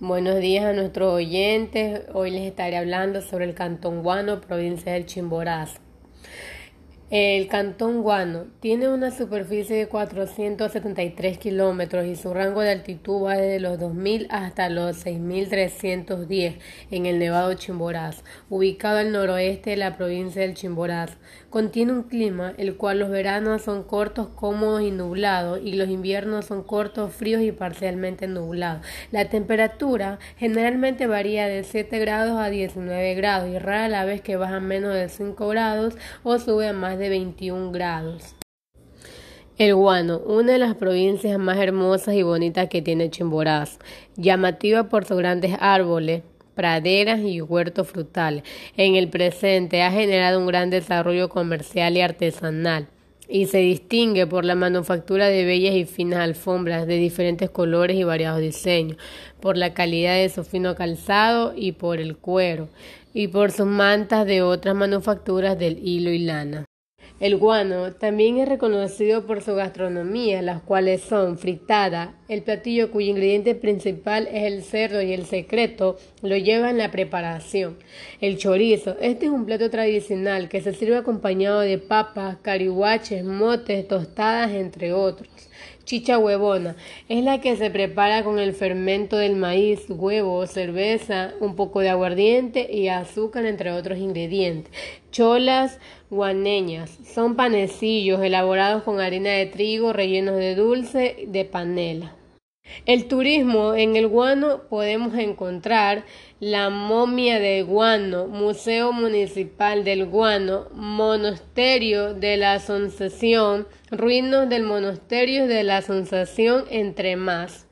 Buenos días a nuestros oyentes. Hoy les estaré hablando sobre el Cantón Guano, provincia del Chimborazo. El Cantón Guano tiene una superficie de 473 kilómetros y su rango de altitud va desde los 2.000 hasta los 6.310 en el Nevado Chimborazo, ubicado al noroeste de la provincia del Chimborazo. Contiene un clima el cual los veranos son cortos, cómodos y nublados y los inviernos son cortos, fríos y parcialmente nublados. La temperatura generalmente varía de 7 grados a 19 grados y rara la vez que baja menos de 5 grados o sube a más de 21 grados. El Guano, una de las provincias más hermosas y bonitas que tiene Chimborazo, llamativa por sus grandes árboles, praderas y huertos frutales. En el presente ha generado un gran desarrollo comercial y artesanal y se distingue por la manufactura de bellas y finas alfombras de diferentes colores y variados diseños, por la calidad de su fino calzado y por el cuero, y por sus mantas de otras manufacturas del hilo y lana. El guano también es reconocido por su gastronomía, las cuales son fritada, el platillo cuyo ingrediente principal es el cerdo y el secreto lo lleva en la preparación. El chorizo, este es un plato tradicional que se sirve acompañado de papas, carihuaches, motes, tostadas, entre otros. Chicha huevona es la que se prepara con el fermento del maíz, huevo, cerveza, un poco de aguardiente y azúcar, entre otros ingredientes. Cholas guaneñas son panecillos elaborados con harina de trigo rellenos de dulce de panela. El turismo en el Guano podemos encontrar la momia de Guano, Museo Municipal del Guano, Monasterio de la Asunción, ruinas del Monasterio de la Asunción, entre más.